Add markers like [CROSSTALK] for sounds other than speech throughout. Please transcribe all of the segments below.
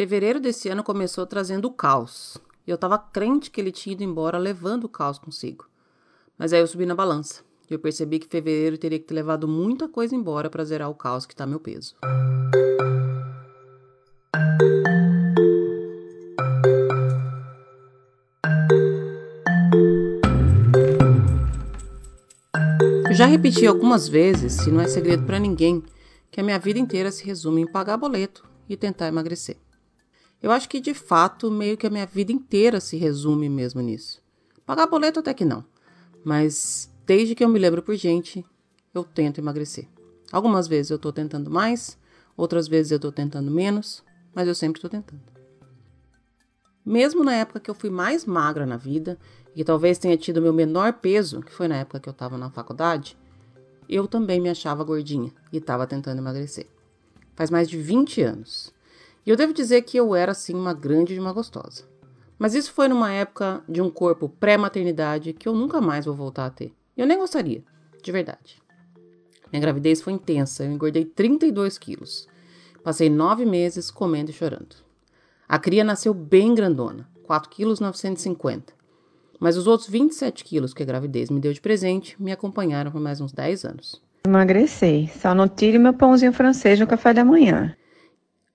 Fevereiro desse ano começou trazendo o caos. Eu estava crente que ele tinha ido embora levando o caos consigo. Mas aí eu subi na balança. E eu percebi que fevereiro teria que ter levado muita coisa embora para zerar o caos que está meu peso. Eu já repeti algumas vezes, e não é segredo para ninguém, que a minha vida inteira se resume em pagar boleto e tentar emagrecer. Eu acho que de fato, meio que a minha vida inteira se resume mesmo nisso. Pagar boleto até que não, mas desde que eu me lembro por gente, eu tento emagrecer. Algumas vezes eu tô tentando mais, outras vezes eu tô tentando menos, mas eu sempre tô tentando. Mesmo na época que eu fui mais magra na vida, e talvez tenha tido meu menor peso, que foi na época que eu estava na faculdade, eu também me achava gordinha e estava tentando emagrecer. Faz mais de 20 anos. E eu devo dizer que eu era sim uma grande de uma gostosa. Mas isso foi numa época de um corpo pré-maternidade que eu nunca mais vou voltar a ter. Eu nem gostaria, de verdade. Minha gravidez foi intensa, eu engordei 32 quilos. Passei nove meses comendo e chorando. A cria nasceu bem grandona, 4,950 kg. Mas os outros 27 quilos que a gravidez me deu de presente me acompanharam por mais uns 10 anos. Emagreci, só não tire meu pãozinho francês no café da manhã.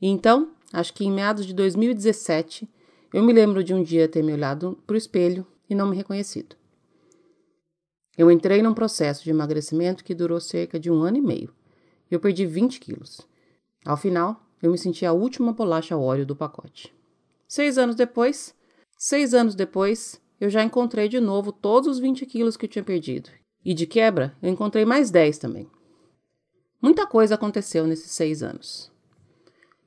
E então, acho que em meados de 2017, eu me lembro de um dia ter me olhado para o espelho e não me reconhecido. Eu entrei num processo de emagrecimento que durou cerca de um ano e meio. Eu perdi 20 quilos. Ao final, eu me senti a última bolacha óleo do pacote. Seis anos depois, seis anos depois, eu já encontrei de novo todos os 20 quilos que eu tinha perdido. E de quebra, eu encontrei mais 10 também. Muita coisa aconteceu nesses seis anos.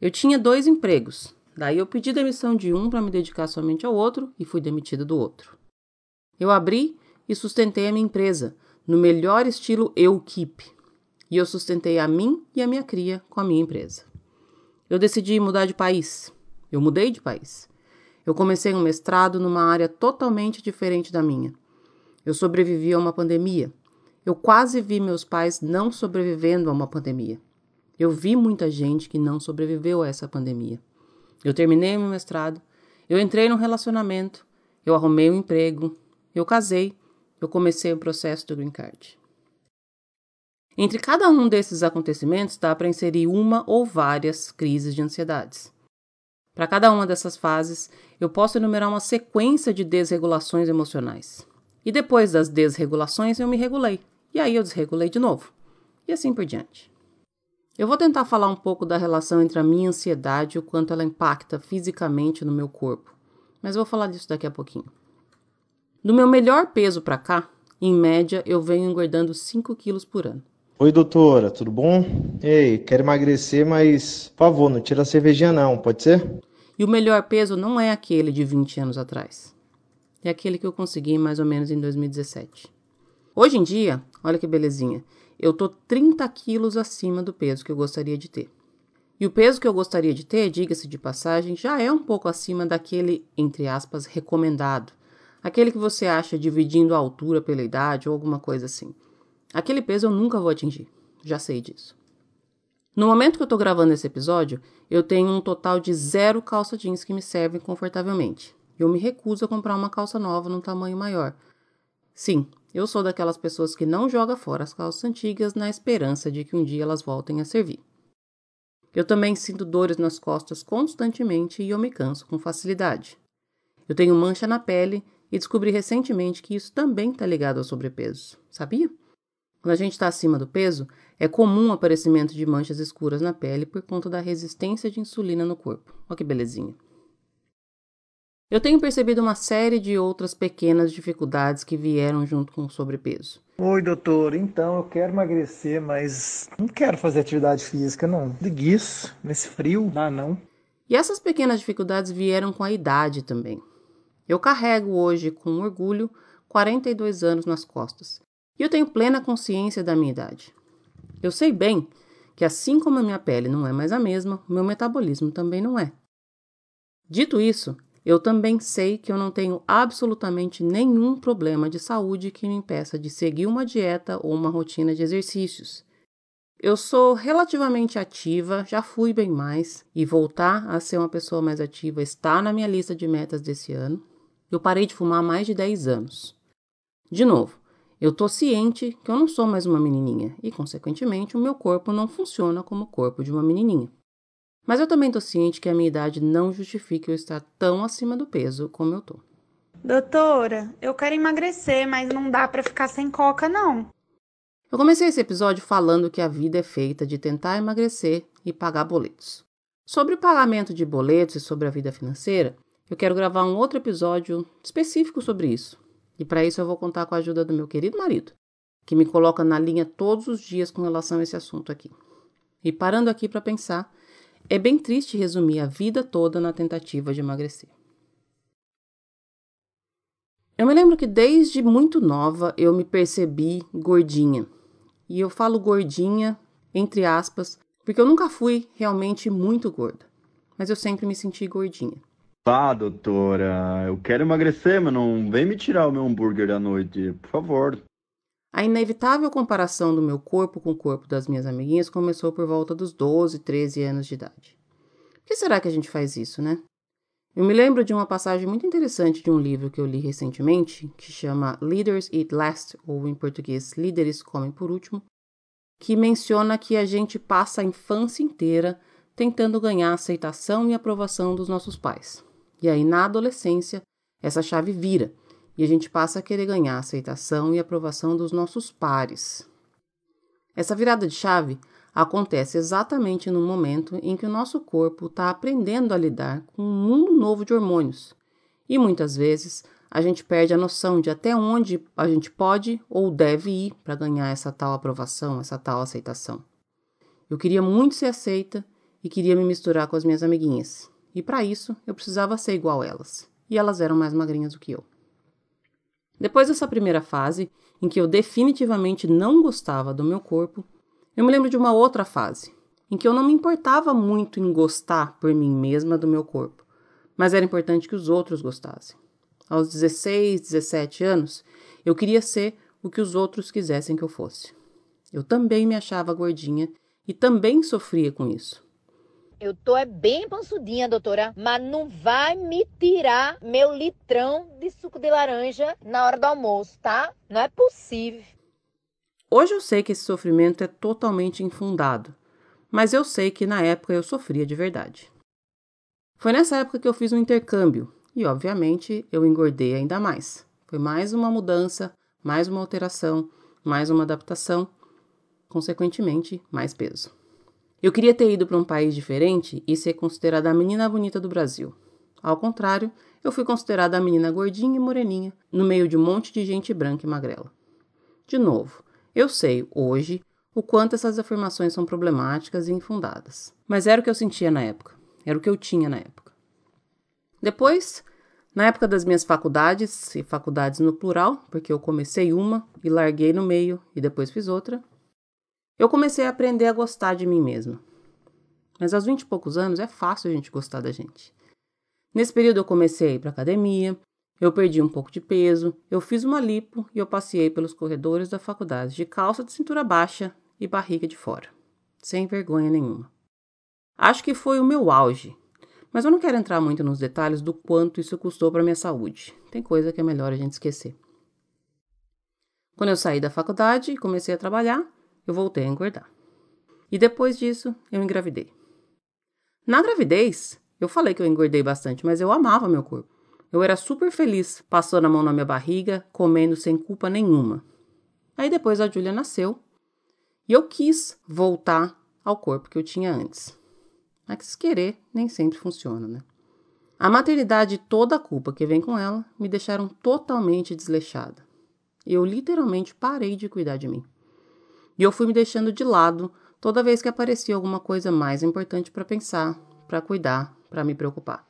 Eu tinha dois empregos, daí eu pedi demissão de um para me dedicar somente ao outro e fui demitida do outro. Eu abri e sustentei a minha empresa, no melhor estilo eu keep. E eu sustentei a mim e a minha cria com a minha empresa. Eu decidi mudar de país. Eu mudei de país. Eu comecei um mestrado numa área totalmente diferente da minha. Eu sobrevivi a uma pandemia. Eu quase vi meus pais não sobrevivendo a uma pandemia. Eu vi muita gente que não sobreviveu a essa pandemia. Eu terminei meu mestrado, eu entrei num relacionamento, eu arrumei um emprego, eu casei, eu comecei o processo do Green Card. Entre cada um desses acontecimentos dá para inserir uma ou várias crises de ansiedades. Para cada uma dessas fases, eu posso enumerar uma sequência de desregulações emocionais. E depois das desregulações, eu me regulei. E aí eu desregulei de novo. E assim por diante. Eu vou tentar falar um pouco da relação entre a minha ansiedade e o quanto ela impacta fisicamente no meu corpo, mas vou falar disso daqui a pouquinho. Do meu melhor peso para cá, em média, eu venho engordando 5 quilos por ano. Oi, doutora, tudo bom? Ei, quero emagrecer, mas, por favor, não tira a cervejinha não, pode ser? E o melhor peso não é aquele de 20 anos atrás. É aquele que eu consegui mais ou menos em 2017. Hoje em dia, olha que belezinha, eu tô 30 quilos acima do peso que eu gostaria de ter. E o peso que eu gostaria de ter, diga-se de passagem, já é um pouco acima daquele, entre aspas, recomendado. Aquele que você acha dividindo a altura pela idade ou alguma coisa assim. Aquele peso eu nunca vou atingir, já sei disso. No momento que eu tô gravando esse episódio, eu tenho um total de zero calça jeans que me servem confortavelmente. Eu me recuso a comprar uma calça nova num tamanho maior. Sim, eu sou daquelas pessoas que não joga fora as calças antigas na esperança de que um dia elas voltem a servir. Eu também sinto dores nas costas constantemente e eu me canso com facilidade. Eu tenho mancha na pele e descobri recentemente que isso também está ligado ao sobrepeso. Sabia? Quando a gente está acima do peso, é comum o aparecimento de manchas escuras na pele por conta da resistência de insulina no corpo. Olha que belezinha. Eu tenho percebido uma série de outras pequenas dificuldades que vieram junto com o sobrepeso. Oi, doutor. Então, eu quero emagrecer, mas não quero fazer atividade física, não. Preguiça, nesse frio, dá não. E essas pequenas dificuldades vieram com a idade também. Eu carrego hoje, com orgulho, 42 anos nas costas. E eu tenho plena consciência da minha idade. Eu sei bem que, assim como a minha pele não é mais a mesma, o meu metabolismo também não é. Dito isso, eu também sei que eu não tenho absolutamente nenhum problema de saúde que me impeça de seguir uma dieta ou uma rotina de exercícios. Eu sou relativamente ativa, já fui bem mais, e voltar a ser uma pessoa mais ativa está na minha lista de metas desse ano. Eu parei de fumar há mais de 10 anos. De novo, eu tô ciente que eu não sou mais uma menininha e, consequentemente, o meu corpo não funciona como o corpo de uma menininha. Mas eu também tô ciente que a minha idade não justifica eu estar tão acima do peso como eu tô. Doutora, eu quero emagrecer, mas não dá para ficar sem coca, não. Eu comecei esse episódio falando que a vida é feita de tentar emagrecer e pagar boletos. Sobre o pagamento de boletos e sobre a vida financeira, eu quero gravar um outro episódio específico sobre isso. E para isso eu vou contar com a ajuda do meu querido marido, que me coloca na linha todos os dias com relação a esse assunto aqui. E parando aqui para pensar, é bem triste resumir a vida toda na tentativa de emagrecer. Eu me lembro que desde muito nova eu me percebi gordinha. E eu falo gordinha, entre aspas, porque eu nunca fui realmente muito gorda. Mas eu sempre me senti gordinha. Ah, doutora, eu quero emagrecer, mas não vem me tirar o meu hambúrguer da noite, por favor. A inevitável comparação do meu corpo com o corpo das minhas amiguinhas começou por volta dos 12, 13 anos de idade. Por que será que a gente faz isso, né? Eu me lembro de uma passagem muito interessante de um livro que eu li recentemente, que chama Leaders Eat Last, ou em português, Líderes Comem por Último, que menciona que a gente passa a infância inteira tentando ganhar a aceitação e aprovação dos nossos pais. E aí, na adolescência, essa chave vira e a gente passa a querer ganhar a aceitação e aprovação dos nossos pares. Essa virada de chave acontece exatamente no momento em que o nosso corpo está aprendendo a lidar com um mundo novo de hormônios. E muitas vezes a gente perde a noção de até onde a gente pode ou deve ir para ganhar essa tal aprovação, essa tal aceitação. Eu queria muito ser aceita e queria me misturar com as minhas amiguinhas. E para isso eu precisava ser igual elas. E elas eram mais magrinhas do que eu. Depois dessa primeira fase, em que eu definitivamente não gostava do meu corpo, eu me lembro de uma outra fase, em que eu não me importava muito em gostar por mim mesma do meu corpo, mas era importante que os outros gostassem. Aos 16, 17 anos, eu queria ser o que os outros quisessem que eu fosse. Eu também me achava gordinha e também sofria com isso. Eu tô é bem pansudinha, doutora, mas não vai me tirar meu litrão de suco de laranja na hora do almoço, tá? Não é possível. Hoje eu sei que esse sofrimento é totalmente infundado, mas eu sei que na época eu sofria de verdade. Foi nessa época que eu fiz um intercâmbio e, obviamente, eu engordei ainda mais. Foi mais uma mudança, mais uma alteração, mais uma adaptação, consequentemente, mais peso. Eu queria ter ido para um país diferente e ser considerada a menina bonita do Brasil. Ao contrário, eu fui considerada a menina gordinha e moreninha, no meio de um monte de gente branca e magrela. De novo, eu sei, hoje, o quanto essas afirmações são problemáticas e infundadas. Mas era o que eu sentia na época. Era o que eu tinha na época. Depois, na época das minhas faculdades, e faculdades no plural, porque eu comecei uma e larguei no meio e depois fiz outra, eu comecei a aprender a gostar de mim mesma. Mas aos vinte e poucos anos é fácil a gente gostar da gente. Nesse período eu comecei a ir para academia, eu perdi um pouco de peso, eu fiz uma lipo e eu passei pelos corredores da faculdade de calça de cintura baixa e barriga de fora, sem vergonha nenhuma. Acho que foi o meu auge, mas eu não quero entrar muito nos detalhes do quanto isso custou para minha saúde. Tem coisa que é melhor a gente esquecer. Quando eu saí da faculdade e comecei a trabalhar, eu voltei a engordar. E depois disso, eu engravidei. Na gravidez, eu falei que eu engordei bastante, mas eu amava meu corpo. Eu era super feliz passando a mão na minha barriga, comendo sem culpa nenhuma. Aí depois a Júlia nasceu e eu quis voltar ao corpo que eu tinha antes. Mas querer nem sempre funciona, né? A maternidade e toda a culpa que vem com ela me deixaram totalmente desleixada. Eu literalmente parei de cuidar de mim. E eu fui me deixando de lado toda vez que aparecia alguma coisa mais importante para pensar, para cuidar, para me preocupar.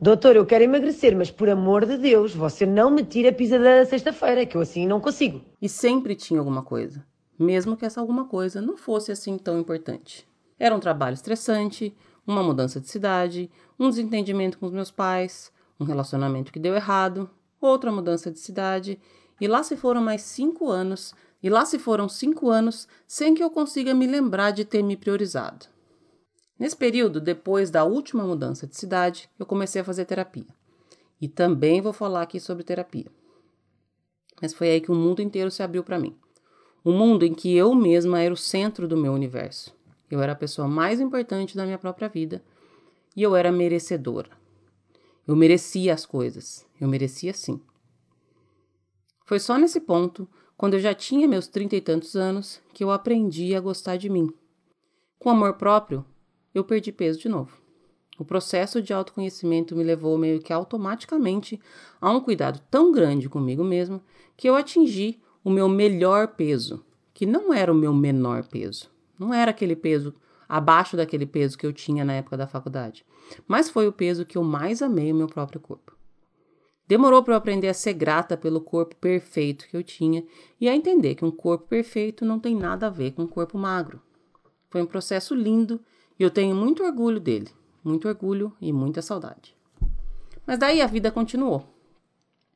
Doutor, eu quero emagrecer, mas por amor de Deus, você não me tira a pizza da sexta-feira, que eu assim não consigo. E sempre tinha alguma coisa, mesmo que essa alguma coisa não fosse assim tão importante. Era um trabalho estressante, uma mudança de cidade, um desentendimento com os meus pais, um relacionamento que deu errado, outra mudança de cidade, e lá se foram mais cinco anos E lá se foram cinco anos sem que eu consiga me lembrar de ter me priorizado. Nesse período, depois da última mudança de cidade, eu comecei a fazer terapia. E também vou falar aqui sobre terapia. Mas foi aí que o mundo inteiro se abriu para mim. Um mundo em que eu mesma era o centro do meu universo. Eu era a pessoa mais importante da minha própria vida e eu era merecedora. Eu merecia as coisas. Eu merecia sim. Foi só nesse ponto, quando eu já tinha meus trinta e tantos anos, que eu aprendi a gostar de mim. Com amor próprio, eu perdi peso de novo. O processo de autoconhecimento me levou meio que automaticamente a um cuidado tão grande comigo mesmo que eu atingi o meu melhor peso, que não era o meu menor peso. Não era aquele peso abaixo daquele peso que eu tinha na época da faculdade, mas foi o peso que eu mais amei o meu próprio corpo. Demorou para eu aprender a ser grata pelo corpo perfeito que eu tinha e a entender que um corpo perfeito não tem nada a ver com um corpo magro. Foi um processo lindo e eu tenho muito orgulho dele muito orgulho e muita saudade. Mas daí a vida continuou.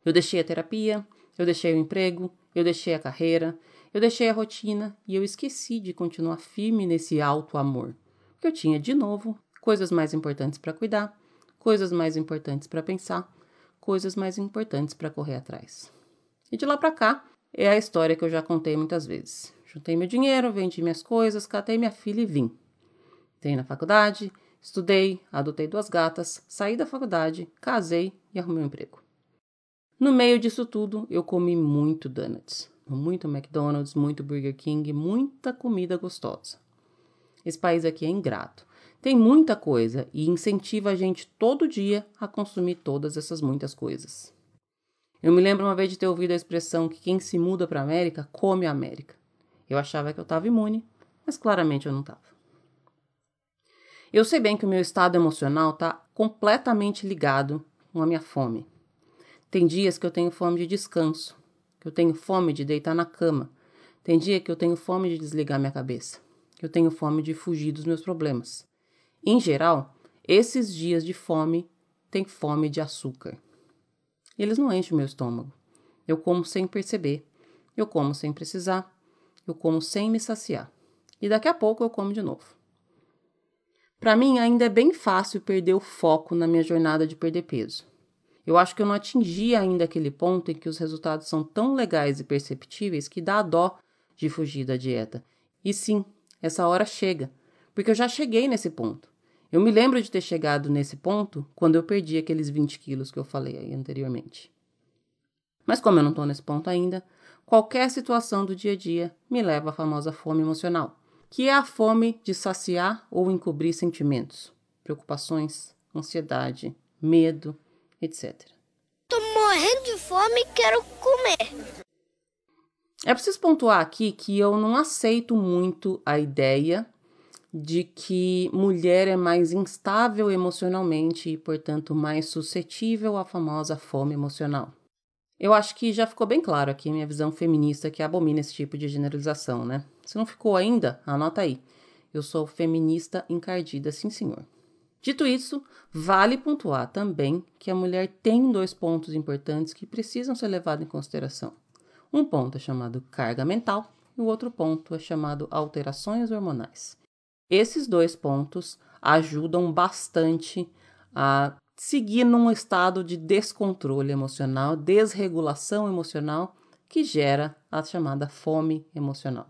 Eu deixei a terapia, eu deixei o emprego, eu deixei a carreira, eu deixei a rotina e eu esqueci de continuar firme nesse alto amor. Porque eu tinha de novo coisas mais importantes para cuidar, coisas mais importantes para pensar, coisas mais importantes para correr atrás. E de lá para cá é a história que eu já contei muitas vezes. Juntei meu dinheiro, vendi minhas coisas, catei minha filha e vim. Entrei na faculdade, Estudei, adotei duas gatas, saí da faculdade, casei e arrumei um emprego. No meio disso tudo, eu comi muito donuts, muito McDonald's, muito Burger King, muita comida gostosa. Esse país aqui é ingrato. Tem muita coisa e incentiva a gente todo dia a consumir todas essas muitas coisas. Eu me lembro uma vez de ter ouvido a expressão que quem se muda para a América come a América. Eu achava que eu estava imune, mas claramente eu não estava. Eu sei bem que o meu estado emocional está completamente ligado com a minha fome. Tem dias que eu tenho fome de descanso, que eu tenho fome de deitar na cama. Tem dia que eu tenho fome de desligar minha cabeça, que eu tenho fome de fugir dos meus problemas. Em geral, esses dias de fome têm fome de açúcar. Eles não enchem o meu estômago. Eu como sem perceber. Eu como sem precisar. Eu como sem me saciar. E daqui a pouco eu como de novo. Para mim, ainda é bem fácil perder o foco na minha jornada de perder peso. Eu acho que eu não atingi ainda aquele ponto em que os resultados são tão legais e perceptíveis que dá dó de fugir da dieta. E sim, essa hora chega, porque eu já cheguei nesse ponto. Eu me lembro de ter chegado nesse ponto quando eu perdi aqueles 20 quilos que eu falei anteriormente. Mas como eu não estou nesse ponto ainda, qualquer situação do dia a dia me leva à famosa fome emocional que é a fome de saciar ou encobrir sentimentos, preocupações, ansiedade, medo, etc. Tô morrendo de fome e quero comer. É preciso pontuar aqui que eu não aceito muito a ideia de que mulher é mais instável emocionalmente e, portanto, mais suscetível à famosa fome emocional. Eu acho que já ficou bem claro aqui minha visão feminista que abomina esse tipo de generalização, né? Se não ficou ainda, anota aí. Eu sou feminista encardida, sim senhor. Dito isso, vale pontuar também que a mulher tem dois pontos importantes que precisam ser levados em consideração. Um ponto é chamado carga mental e o outro ponto é chamado alterações hormonais. Esses dois pontos ajudam bastante a seguir num estado de descontrole emocional, desregulação emocional, que gera a chamada fome emocional.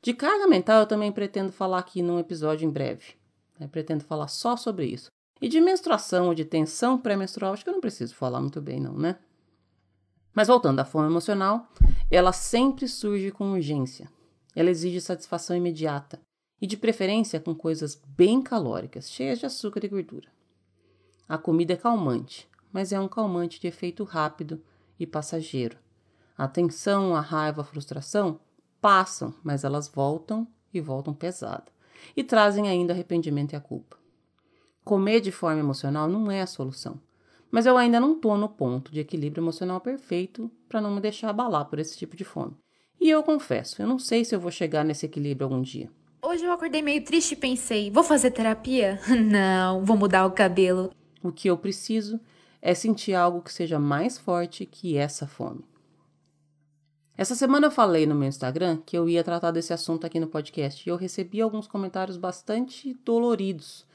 De carga mental, eu também pretendo falar aqui num episódio em breve. Né? Pretendo falar só sobre isso. E de menstruação ou de tensão pré-menstrual, acho que eu não preciso falar muito bem, não, né? Mas voltando à fome emocional, ela sempre surge com urgência. Ela exige satisfação imediata e, de preferência, com coisas bem calóricas, cheias de açúcar e gordura. A comida é calmante, mas é um calmante de efeito rápido e passageiro. A tensão, a raiva, a frustração passam, mas elas voltam e voltam pesada e trazem ainda arrependimento e a culpa. Comer de forma emocional não é a solução, mas eu ainda não estou no ponto de equilíbrio emocional perfeito para não me deixar abalar por esse tipo de fome. E eu confesso, eu não sei se eu vou chegar nesse equilíbrio algum dia. Hoje eu acordei meio triste e pensei: vou fazer terapia? [LAUGHS] Não, vou mudar o cabelo. O que eu preciso é sentir algo que seja mais forte que essa fome. Essa semana eu falei no meu Instagram que eu ia tratar desse assunto aqui no podcast e eu recebi alguns comentários bastante doloridos,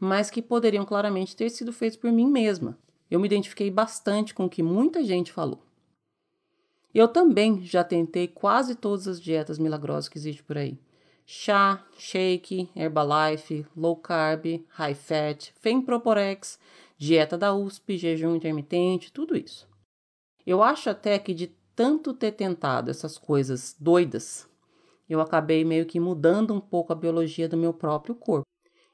mas que poderiam claramente ter sido feitos por mim mesma. Eu me identifiquei bastante com o que muita gente falou. Eu também já tentei quase todas as dietas milagrosas que existem por aí. Chá, shake, Herbalife, low carb, high fat, Femproporex, dieta da USP, jejum intermitente, tudo isso. Eu acho até que de tanto ter tentado essas coisas doidas, eu acabei meio que mudando um pouco a biologia do meu próprio corpo.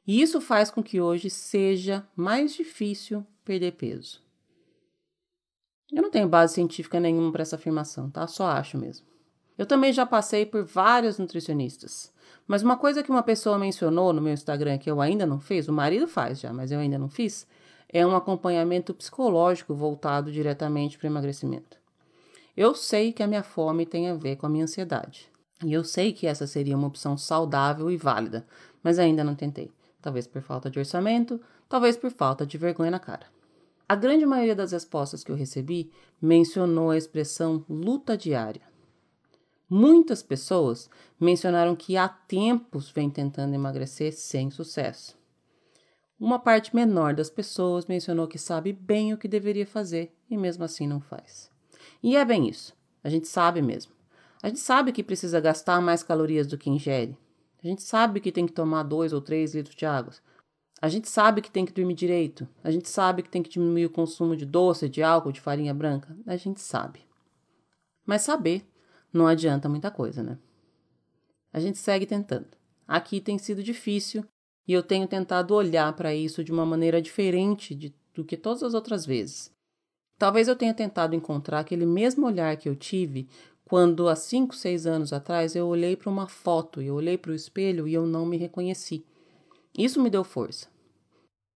E isso faz com que hoje seja mais difícil perder peso. Eu não tenho base científica nenhuma para essa afirmação, tá? Só acho mesmo. Eu também já passei por vários nutricionistas. Mas uma coisa que uma pessoa mencionou no meu Instagram que eu ainda não fiz, o marido faz já, mas eu ainda não fiz, é um acompanhamento psicológico voltado diretamente para o emagrecimento. Eu sei que a minha fome tem a ver com a minha ansiedade. E eu sei que essa seria uma opção saudável e válida, mas ainda não tentei. Talvez por falta de orçamento, talvez por falta de vergonha na cara. A grande maioria das respostas que eu recebi mencionou a expressão luta diária. Muitas pessoas mencionaram que há tempos vem tentando emagrecer sem sucesso. Uma parte menor das pessoas mencionou que sabe bem o que deveria fazer e mesmo assim não faz. E é bem isso. A gente sabe mesmo. A gente sabe que precisa gastar mais calorias do que ingere. A gente sabe que tem que tomar dois ou três litros de água. A gente sabe que tem que dormir direito. A gente sabe que tem que diminuir o consumo de doce, de álcool, de farinha branca. A gente sabe. Mas saber não adianta muita coisa, né? A gente segue tentando. Aqui tem sido difícil e eu tenho tentado olhar para isso de uma maneira diferente de, do que todas as outras vezes. Talvez eu tenha tentado encontrar aquele mesmo olhar que eu tive quando, há 5, 6 anos atrás, eu olhei para uma foto, eu olhei para o espelho e eu não me reconheci. Isso me deu força.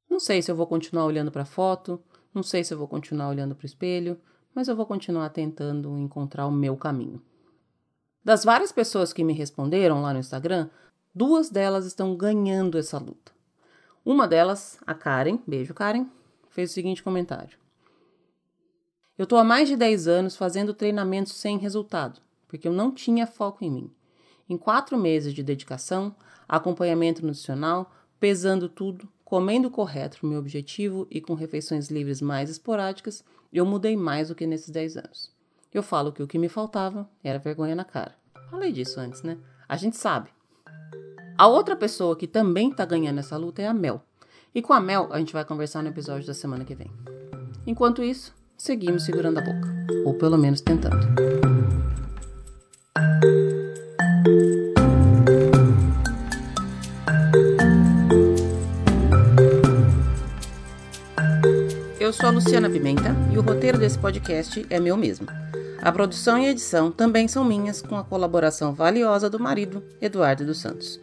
Não sei se eu vou continuar olhando para a foto, não sei se eu vou continuar olhando para o espelho, mas eu vou continuar tentando encontrar o meu caminho. Das várias pessoas que me responderam lá no Instagram, duas delas estão ganhando essa luta. Uma delas, a Karen, beijo Karen, fez o seguinte comentário: eu estou há mais de 10 anos fazendo treinamentos sem resultado, porque eu não tinha foco em mim. Em quatro meses de dedicação, acompanhamento nutricional, pesando tudo, comendo correto para o meu objetivo e com refeições livres mais esporádicas, eu mudei mais do que nesses 10 anos. Eu falo que o que me faltava era vergonha na cara. Falei disso antes, né? A gente sabe. A outra pessoa que também está ganhando essa luta é a Mel. E com a Mel a gente vai conversar no episódio da semana que vem. Enquanto isso, seguimos segurando a boca, ou pelo menos tentando. Eu sou a Luciana Pimenta e o roteiro desse podcast é meu mesmo. A produção e edição também são minhas, com a colaboração valiosa do marido, Eduardo dos Santos.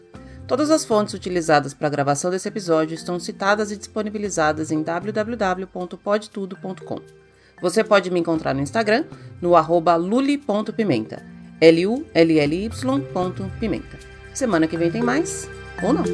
Todas as fontes utilizadas para a gravação desse episódio estão citadas e disponibilizadas em www.podtudo.com. Você pode me encontrar no Instagram, no arroba luli.pimenta. L-U-L-L-Y.pimenta. Semana que vem tem mais, ou não.